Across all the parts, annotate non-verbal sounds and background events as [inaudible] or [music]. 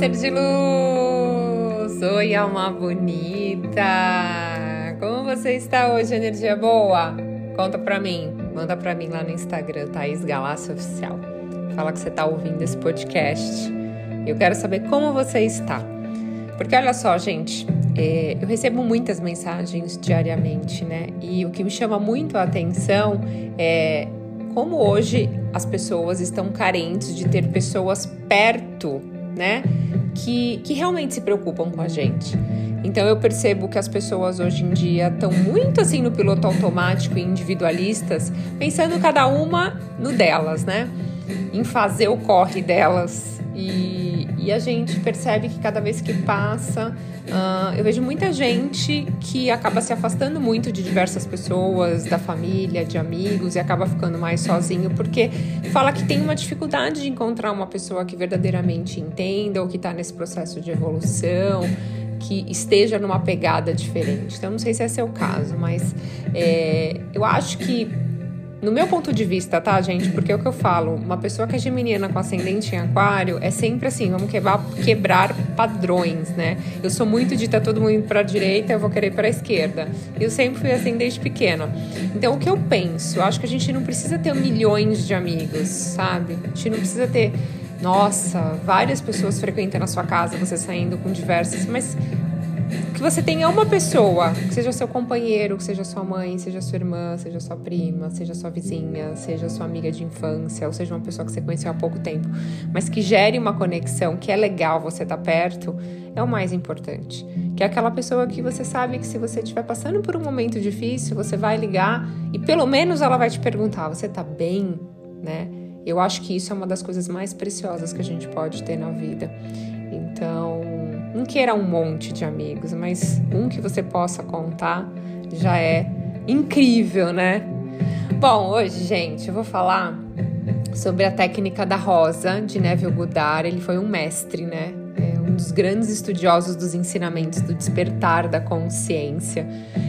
ser de luz! Oi, alma bonita! Como você está hoje, energia boa? Conta pra mim, manda pra mim lá no Instagram, Thaís Galácia Oficial. Fala que você tá ouvindo esse podcast. Eu quero saber como você está. Porque olha só, gente, é, eu recebo muitas mensagens diariamente, né? E o que me chama muito a atenção é como hoje as pessoas estão carentes de ter pessoas perto, né? Que, que realmente se preocupam com a gente. Então eu percebo que as pessoas hoje em dia estão muito assim no piloto automático e individualistas, pensando cada uma no delas, né? Em fazer o corre delas. E, e a gente percebe que cada vez que passa, Uh, eu vejo muita gente que acaba se afastando muito de diversas pessoas, da família, de amigos, e acaba ficando mais sozinho porque fala que tem uma dificuldade de encontrar uma pessoa que verdadeiramente entenda ou que está nesse processo de evolução que esteja numa pegada diferente. Então, não sei se é seu caso, mas é, eu acho que no meu ponto de vista, tá, gente? Porque é o que eu falo, uma pessoa que é geminiana com ascendente em aquário é sempre assim, vamos quebrar, quebrar padrões, né? Eu sou muito de tá todo mundo para a direita, eu vou querer para a esquerda. Eu sempre fui assim desde pequena. Então, o que eu penso? Eu acho que a gente não precisa ter milhões de amigos, sabe? A gente não precisa ter, nossa, várias pessoas frequentando a sua casa, você saindo com diversas, mas que você tenha uma pessoa, que seja seu companheiro, que seja sua mãe, seja sua irmã, seja sua prima, seja sua vizinha, seja sua amiga de infância, ou seja uma pessoa que você conheceu há pouco tempo, mas que gere uma conexão, que é legal você estar tá perto, é o mais importante. Que é aquela pessoa que você sabe que se você estiver passando por um momento difícil, você vai ligar e pelo menos ela vai te perguntar: você tá bem, né? Eu acho que isso é uma das coisas mais preciosas que a gente pode ter na vida. Então, não queira um monte de amigos, mas um que você possa contar já é incrível, né? Bom, hoje, gente, eu vou falar sobre a técnica da rosa de Neville Goddard. Ele foi um mestre, né? É um dos grandes estudiosos dos ensinamentos do despertar da consciência.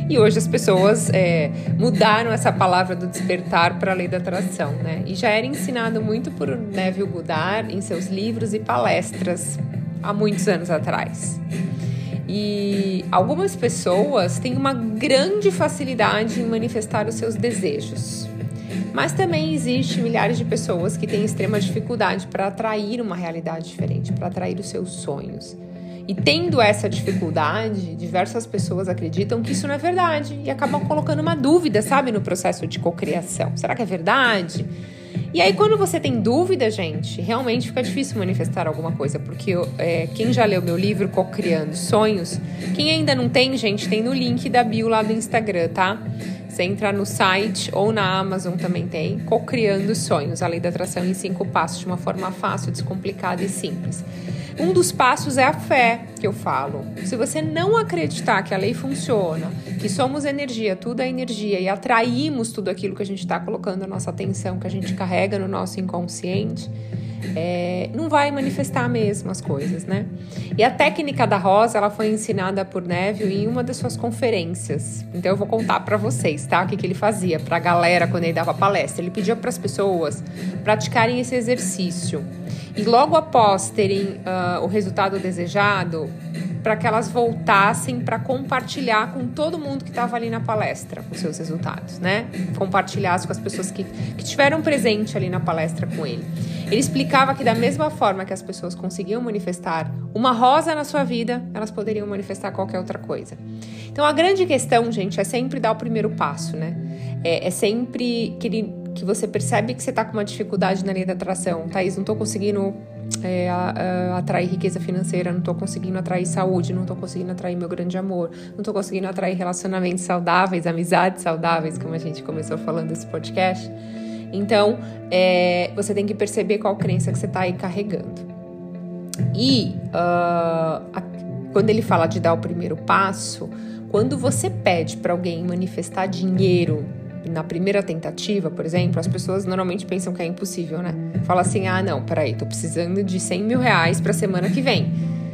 E hoje as pessoas é, mudaram essa palavra do despertar para a lei da atração, né? E já era ensinado muito por Neville Goddard em seus livros e palestras há muitos anos atrás. E algumas pessoas têm uma grande facilidade em manifestar os seus desejos. Mas também existe milhares de pessoas que têm extrema dificuldade para atrair uma realidade diferente, para atrair os seus sonhos. E tendo essa dificuldade, diversas pessoas acreditam que isso não é verdade e acabam colocando uma dúvida, sabe, no processo de cocriação. Será que é verdade? E aí, quando você tem dúvida, gente, realmente fica difícil manifestar alguma coisa, porque é, quem já leu meu livro Cocriando Sonhos, quem ainda não tem, gente, tem no link da bio lá do Instagram, tá? Você entra no site ou na Amazon também tem Cocriando Sonhos, a lei da atração em cinco passos, de uma forma fácil, descomplicada e simples. Um dos passos é a fé, que eu falo. Se você não acreditar que a lei funciona, que somos energia, tudo é energia e atraímos tudo aquilo que a gente está colocando a nossa atenção, que a gente carrega no nosso inconsciente, é, não vai manifestar mesmo as coisas, né? E a técnica da rosa, ela foi ensinada por Neville em uma das suas conferências. Então eu vou contar para vocês, tá? O que, que ele fazia para a galera quando ele dava palestra. Ele pedia para as pessoas praticarem esse exercício. E logo após terem uh, o resultado desejado, para que elas voltassem para compartilhar com todo mundo que estava ali na palestra os seus resultados, né? Compartilhar com as pessoas que, que tiveram presente ali na palestra com ele. Ele explicava que da mesma forma que as pessoas conseguiam manifestar uma rosa na sua vida, elas poderiam manifestar qualquer outra coisa. Então a grande questão, gente, é sempre dar o primeiro passo, né? É, é sempre que, ele, que você percebe que você está com uma dificuldade na lei da atração. Thaís, não estou conseguindo é, a, a, atrair riqueza financeira, não estou conseguindo atrair saúde, não estou conseguindo atrair meu grande amor, não estou conseguindo atrair relacionamentos saudáveis, amizades saudáveis, como a gente começou falando nesse podcast. Então, é, você tem que perceber qual crença que você está aí carregando. E uh, a, quando ele fala de dar o primeiro passo, quando você pede para alguém manifestar dinheiro na primeira tentativa, por exemplo, as pessoas normalmente pensam que é impossível, né? Fala assim: ah, não, peraí, tô precisando de 100 mil reais pra semana que vem.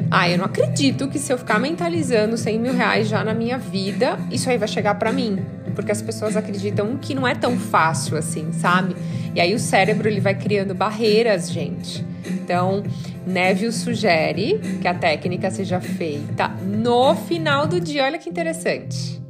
Ah, eu não acredito que se eu ficar mentalizando 100 mil reais já na minha vida, isso aí vai chegar para mim. porque as pessoas acreditam que não é tão fácil assim, sabe? E aí o cérebro ele vai criando barreiras, gente. Então, Neville sugere que a técnica seja feita no final do dia. Olha que interessante,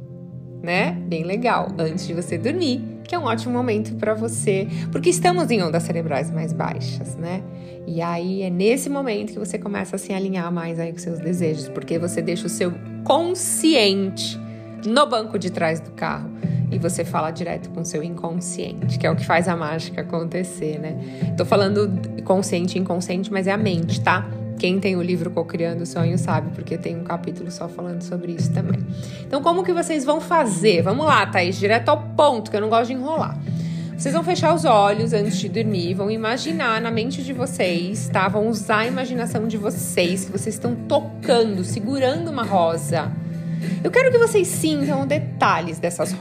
né? Bem legal, antes de você dormir, que é um ótimo momento para você, porque estamos em ondas cerebrais mais baixas, né? E aí é nesse momento que você começa a se alinhar mais aí com seus desejos, porque você deixa o seu consciente no banco de trás do carro e você fala direto com o seu inconsciente, que é o que faz a mágica acontecer, né? Tô falando consciente e inconsciente, mas é a mente, tá? Quem tem o livro Cocriando Sonho sabe, porque tem um capítulo só falando sobre isso também. Então, como que vocês vão fazer? Vamos lá, Thaís, direto ao ponto, que eu não gosto de enrolar. Vocês vão fechar os olhos antes de dormir, vão imaginar na mente de vocês, tá? Vão usar a imaginação de vocês, que vocês estão tocando, segurando uma rosa. Eu quero que vocês sintam detalhes dessas,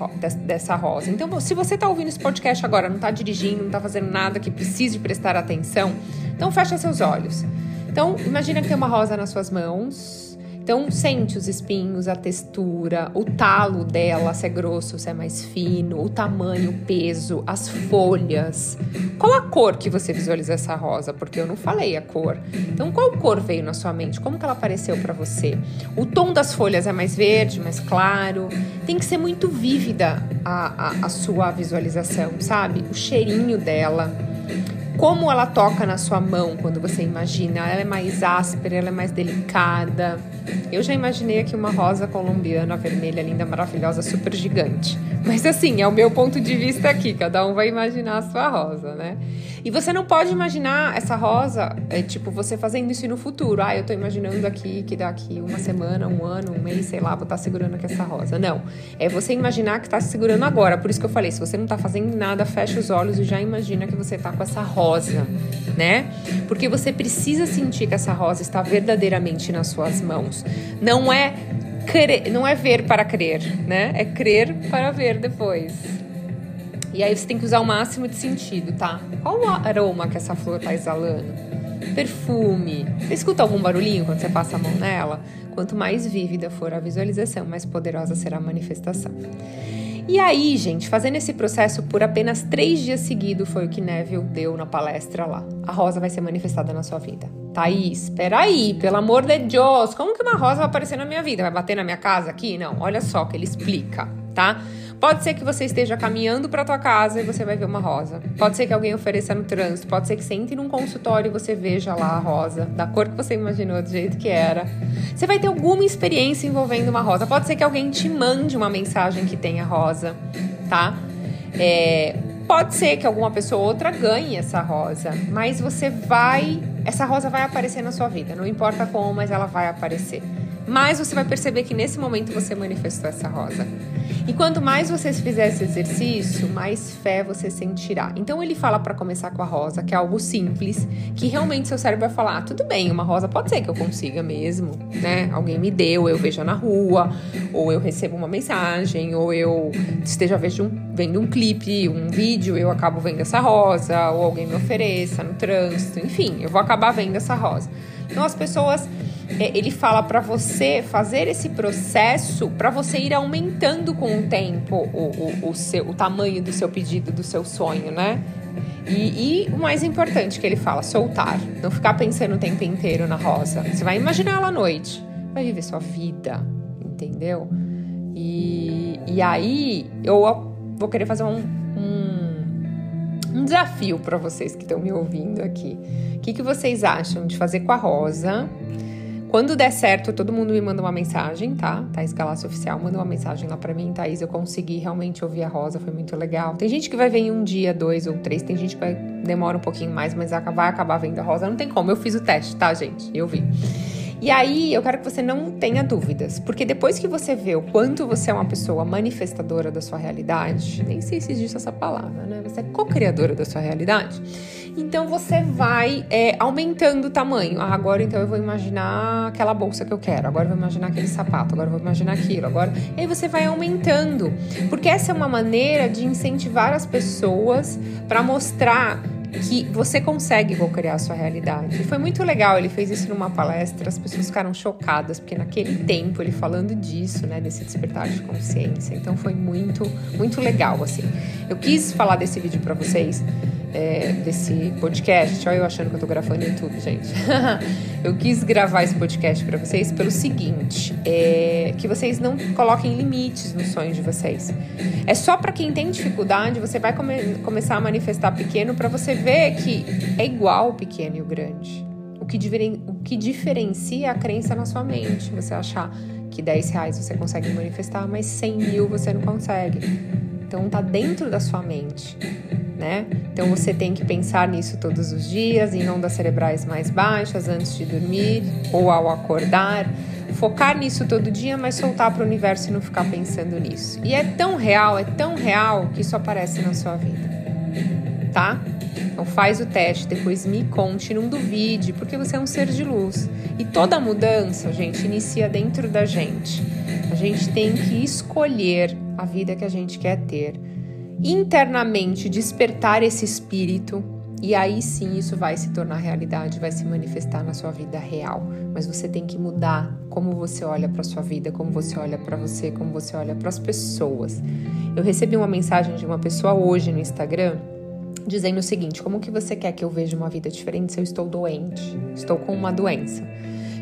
dessa rosa. Então, se você está ouvindo esse podcast agora, não está dirigindo, não está fazendo nada que precise prestar atenção, então fecha seus olhos. Então, imagina que tem uma rosa nas suas mãos então, sente os espinhos, a textura, o talo dela, se é grosso, se é mais fino, o tamanho, o peso, as folhas. Qual a cor que você visualiza essa rosa? Porque eu não falei a cor. Então, qual cor veio na sua mente? Como que ela apareceu para você? O tom das folhas é mais verde, mais claro? Tem que ser muito vívida a, a, a sua visualização, sabe? O cheirinho dela como ela toca na sua mão quando você imagina. Ela é mais áspera, ela é mais delicada. Eu já imaginei aqui uma rosa colombiana vermelha, linda, maravilhosa, super gigante. Mas assim, é o meu ponto de vista aqui, cada um vai imaginar a sua rosa, né? E você não pode imaginar essa rosa, é, tipo, você fazendo isso no futuro. Ah, eu tô imaginando aqui que daqui uma semana, um ano, um mês, sei lá, vou estar tá segurando aqui essa rosa. Não. É você imaginar que tá se segurando agora. Por isso que eu falei, se você não tá fazendo nada, fecha os olhos e já imagina que você tá com essa rosa, né? Porque você precisa sentir que essa rosa está verdadeiramente nas suas mãos. Não é crer, não é ver para crer, né? É crer para ver depois. E aí você tem que usar o máximo de sentido, tá? Qual o aroma que essa flor tá exalando? Perfume. Você escuta algum barulhinho quando você passa a mão nela? Quanto mais vívida for a visualização, mais poderosa será a manifestação. E aí, gente, fazendo esse processo por apenas três dias seguidos foi o que Neville deu na palestra lá. A rosa vai ser manifestada na sua vida. Thaís, espera aí, pelo amor de Deus, como que uma rosa vai aparecer na minha vida? Vai bater na minha casa aqui? Não, olha só que ele explica, tá? Pode ser que você esteja caminhando para tua casa e você vai ver uma rosa. Pode ser que alguém ofereça no trânsito. Pode ser que você entre num consultório e você veja lá a rosa, da cor que você imaginou, do jeito que era. Você vai ter alguma experiência envolvendo uma rosa. Pode ser que alguém te mande uma mensagem que tenha rosa, tá? É, pode ser que alguma pessoa ou outra ganhe essa rosa, mas você vai. Essa rosa vai aparecer na sua vida. Não importa como, mas ela vai aparecer. Mas você vai perceber que nesse momento você manifestou essa rosa. E quanto mais você fizer esse exercício, mais fé você sentirá. Então ele fala para começar com a rosa, que é algo simples, que realmente seu cérebro vai falar: ah, tudo bem, uma rosa pode ser que eu consiga mesmo, né? Alguém me deu, eu vejo na rua, ou eu recebo uma mensagem, ou eu esteja vendo um clipe, um vídeo, eu acabo vendo essa rosa, ou alguém me ofereça no trânsito, enfim, eu vou acabar vendo essa rosa. Então as pessoas ele fala para você fazer esse processo para você ir aumentando com o tempo o, o, o, seu, o tamanho do seu pedido, do seu sonho, né? E, e, o mais importante que ele fala, soltar. Não ficar pensando o tempo inteiro na rosa. Você vai imaginar ela à noite. Vai viver sua vida, entendeu? E, e aí eu vou querer fazer um, um, um desafio para vocês que estão me ouvindo aqui. O que, que vocês acham de fazer com a rosa? Quando der certo, todo mundo me manda uma mensagem, tá? Thaís Galácio Oficial, manda uma mensagem lá pra mim. Thaís, eu consegui realmente ouvir a Rosa, foi muito legal. Tem gente que vai ver em um dia, dois ou três. Tem gente que vai, demora um pouquinho mais, mas vai acabar vendo a Rosa. Não tem como, eu fiz o teste, tá, gente? Eu vi. E aí, eu quero que você não tenha dúvidas, porque depois que você vê o quanto você é uma pessoa manifestadora da sua realidade, nem sei se existe essa palavra, né? Você é co-criadora da sua realidade então você vai é, aumentando o tamanho. Ah, agora então eu vou imaginar aquela bolsa que eu quero, agora eu vou imaginar aquele sapato, agora eu vou imaginar aquilo, agora. E aí você vai aumentando. Porque essa é uma maneira de incentivar as pessoas para mostrar que você consegue co-criar a sua realidade. E foi muito legal, ele fez isso numa palestra, as pessoas ficaram chocadas, porque naquele tempo ele falando disso, né, desse despertar de consciência. Então foi muito, muito legal, assim. Eu quis falar desse vídeo para vocês, é, desse podcast. Olha eu achando que eu tô gravando YouTube, gente. [laughs] eu quis gravar esse podcast para vocês pelo seguinte: é, que vocês não coloquem limites nos sonhos de vocês. É só para quem tem dificuldade, você vai come começar a manifestar pequeno para você ver que é igual o pequeno e o grande. O que, o que diferencia a crença na sua mente. Você achar que 10 reais você consegue manifestar, mas 100 mil você não consegue. Então tá dentro da sua mente né? Então você tem que pensar nisso todos os dias, em ondas cerebrais mais baixas antes de dormir ou ao acordar. Focar nisso todo dia, mas soltar para o universo e não ficar pensando nisso. E é tão real, é tão real que isso aparece na sua vida. Tá? Então faz o teste, depois me conte, não duvide, porque você é um ser de luz. E toda mudança, gente, inicia dentro da gente. A gente tem que escolher a vida que a gente quer ter internamente despertar esse espírito e aí sim isso vai se tornar realidade, vai se manifestar na sua vida real. Mas você tem que mudar como você olha para sua vida, como você olha para você, como você olha para as pessoas. Eu recebi uma mensagem de uma pessoa hoje no Instagram dizendo o seguinte: como que você quer que eu veja uma vida diferente se eu estou doente? Estou com uma doença.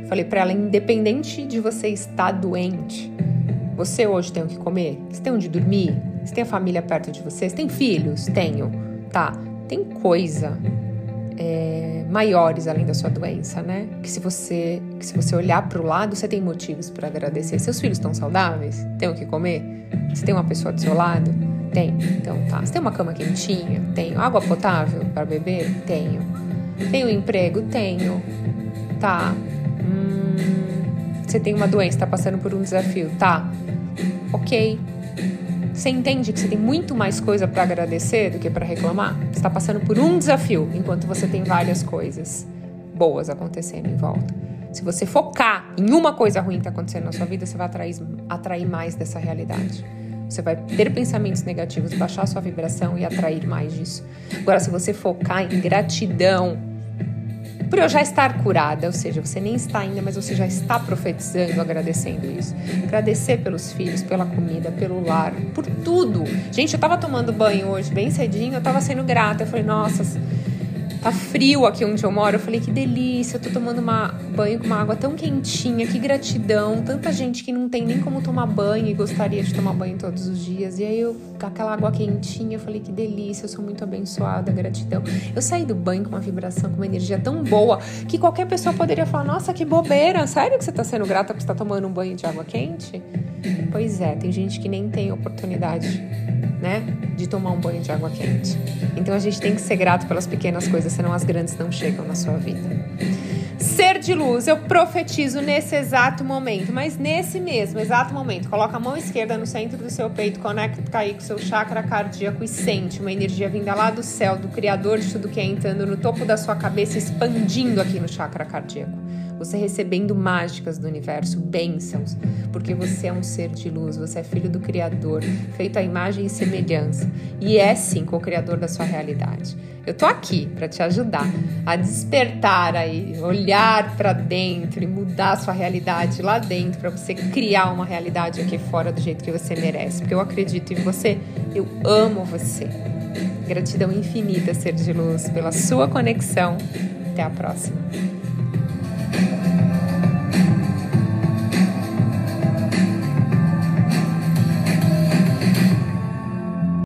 Falei para ela, independente de você estar doente, você hoje tem o que comer? Você tem onde dormir? Você tem a família perto de você? Você tem filhos? Tenho. Tá. Tem coisa é, maiores além da sua doença, né? Que se você, que se você olhar para o lado, você tem motivos para agradecer. Seus filhos estão saudáveis? Tem o que comer? Você tem uma pessoa do seu lado? Tem. Então tá. Você tem uma cama quentinha? Tenho. Água potável para beber? Tenho. Tenho um emprego? Tenho. Tá. Hum, você tem uma doença, está passando por um desafio? Tá. Ok. Você entende que você tem muito mais coisa para agradecer do que para reclamar? Você está passando por um desafio enquanto você tem várias coisas boas acontecendo em volta. Se você focar em uma coisa ruim que está acontecendo na sua vida, você vai atrair, atrair mais dessa realidade. Você vai ter pensamentos negativos, baixar sua vibração e atrair mais disso. Agora, se você focar em gratidão, por eu já estar curada, ou seja, você nem está ainda, mas você já está profetizando, agradecendo isso. Agradecer pelos filhos, pela comida, pelo lar, por tudo. Gente, eu tava tomando banho hoje bem cedinho, eu tava sendo grata. Eu falei, nossa, Tá frio aqui onde eu moro. Eu falei, que delícia, eu tô tomando uma, banho com uma água tão quentinha, que gratidão. Tanta gente que não tem nem como tomar banho e gostaria de tomar banho todos os dias. E aí eu, com aquela água quentinha, eu falei, que delícia, eu sou muito abençoada, gratidão. Eu saí do banho com uma vibração, com uma energia tão boa que qualquer pessoa poderia falar, nossa, que bobeira, sério que você tá sendo grata por estar tomando um banho de água quente? Pois é, tem gente que nem tem oportunidade né, de tomar um banho de água quente. Então a gente tem que ser grato pelas pequenas coisas, senão as grandes não chegam na sua vida. Ser de luz, eu profetizo nesse exato momento, mas nesse mesmo exato momento, coloca a mão esquerda no centro do seu peito, conecta aí com o seu chakra cardíaco e sente uma energia vinda lá do céu, do Criador de tudo que é entrando no topo da sua cabeça, expandindo aqui no chakra cardíaco você recebendo mágicas do universo, bênçãos, porque você é um ser de luz, você é filho do Criador, feito à imagem e semelhança, e é sim co-criador da sua realidade. Eu tô aqui para te ajudar a despertar aí, olhar para dentro e mudar a sua realidade lá dentro para você criar uma realidade aqui fora do jeito que você merece, porque eu acredito em você, eu amo você. Gratidão infinita, ser de luz, pela sua conexão. Até a próxima.